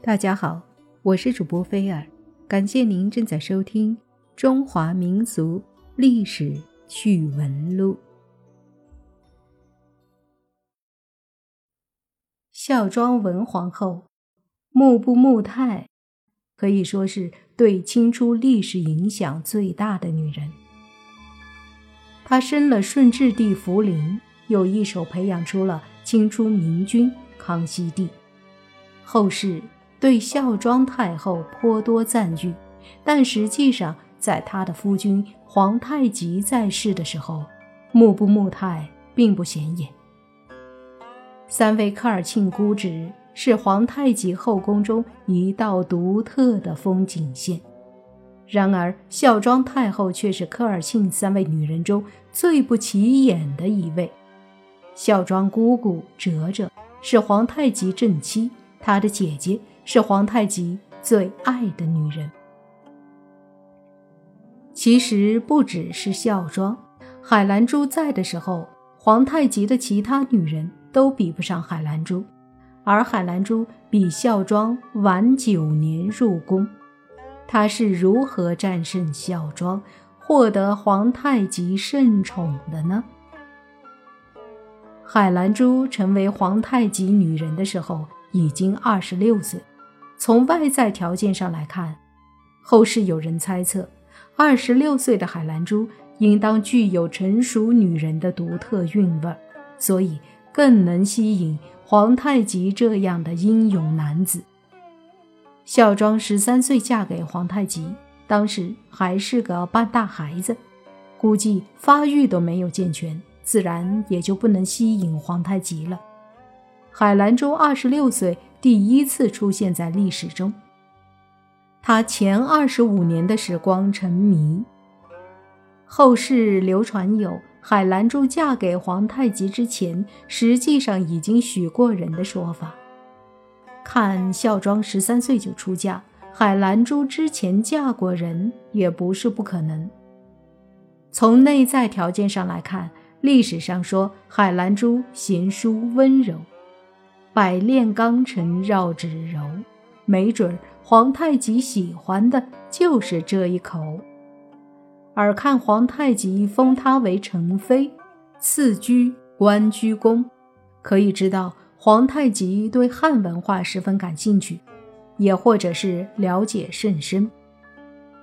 大家好，我是主播菲尔，感谢您正在收听《中华民族历史趣闻录》。孝庄文皇后穆布穆泰可以说是对清初历史影响最大的女人。她生了顺治帝福临，又一手培养出了清初明君康熙帝。后世。对孝庄太后颇多赞誉，但实际上，在她的夫君皇太极在世的时候，穆布穆泰并不显眼。三位科尔沁姑侄是皇太极后宫中一道独特的风景线，然而孝庄太后却是科尔沁三位女人中最不起眼的一位。孝庄姑姑哲哲是皇太极正妻，她的姐姐。是皇太极最爱的女人。其实不只是孝庄，海兰珠在的时候，皇太极的其他女人都比不上海兰珠，而海兰珠比孝庄晚九年入宫。她是如何战胜孝庄，获得皇太极圣宠的呢？海兰珠成为皇太极女人的时候，已经二十六岁。从外在条件上来看，后世有人猜测，二十六岁的海兰珠应当具有成熟女人的独特韵味，所以更能吸引皇太极这样的英勇男子。孝庄十三岁嫁给皇太极，当时还是个半大孩子，估计发育都没有健全，自然也就不能吸引皇太极了。海兰珠二十六岁。第一次出现在历史中。他前二十五年的时光沉迷。后世流传有海兰珠嫁给皇太极之前，实际上已经许过人的说法。看孝庄十三岁就出嫁，海兰珠之前嫁过人也不是不可能。从内在条件上来看，历史上说海兰珠贤淑温柔。百炼钢成绕指柔，没准皇太极喜欢的就是这一口。而看皇太极封她为成妃，赐居官居宫，可以知道皇太极对汉文化十分感兴趣，也或者是了解甚深。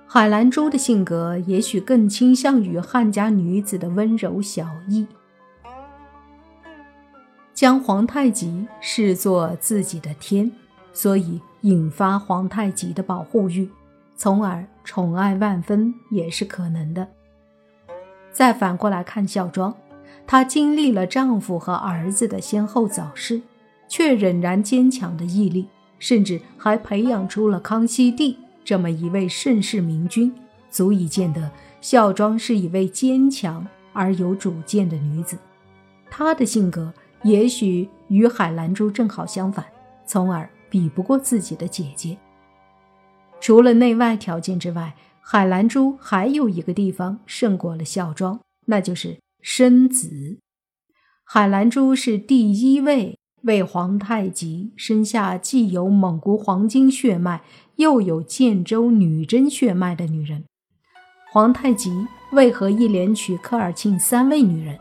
海兰珠的性格也许更倾向于汉家女子的温柔小意。将皇太极视作自己的天，所以引发皇太极的保护欲，从而宠爱万分也是可能的。再反过来看孝庄，她经历了丈夫和儿子的先后早逝，却仍然坚强的毅力，甚至还培养出了康熙帝这么一位盛世明君，足以见得孝庄是一位坚强而有主见的女子。她的性格。也许与海兰珠正好相反，从而比不过自己的姐姐。除了内外条件之外，海兰珠还有一个地方胜过了孝庄，那就是生子。海兰珠是第一位为皇太极生下既有蒙古黄金血脉又有建州女真血脉的女人。皇太极为何一连娶科尔沁三位女人？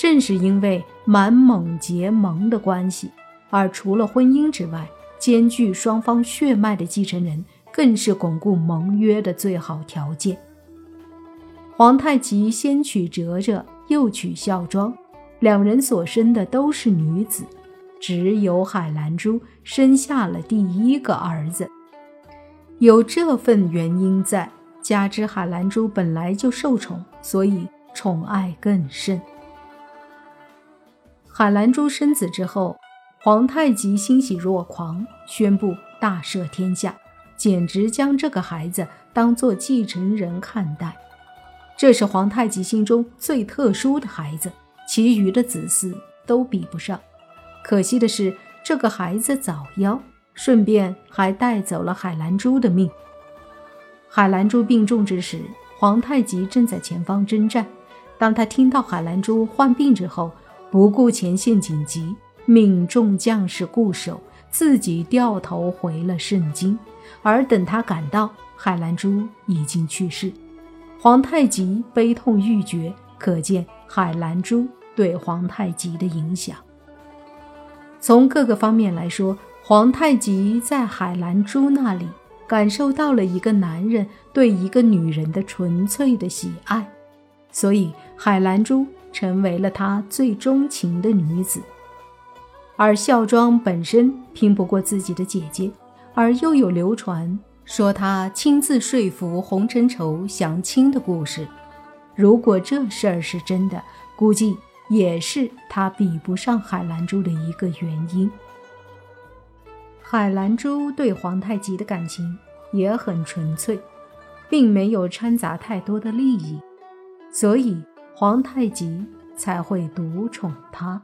正是因为满蒙结盟的关系，而除了婚姻之外，兼具双方血脉的继承人，更是巩固盟约的最好条件。皇太极先娶哲哲，又娶孝庄，两人所生的都是女子，只有海兰珠生下了第一个儿子。有这份原因在，加之海兰珠本来就受宠，所以宠爱更甚。海兰珠生子之后，皇太极欣喜若狂，宣布大赦天下，简直将这个孩子当做继承人看待。这是皇太极心中最特殊的孩子，其余的子嗣都比不上。可惜的是，这个孩子早夭，顺便还带走了海兰珠的命。海兰珠病重之时，皇太极正在前方征战。当他听到海兰珠患病之后，不顾前线紧急，命众将士固守，自己掉头回了圣经，而等他赶到，海兰珠已经去世。皇太极悲痛欲绝，可见海兰珠对皇太极的影响。从各个方面来说，皇太极在海兰珠那里感受到了一个男人对一个女人的纯粹的喜爱，所以海兰珠成为了他最钟情的女子。而孝庄本身拼不过自己的姐姐，而又有流传说他亲自说服洪承畴降清的故事。如果这事儿是真的，估计也是他比不上海兰珠的一个原因。海兰珠对皇太极的感情也很纯粹，并没有掺杂太多的利益，所以皇太极才会独宠她。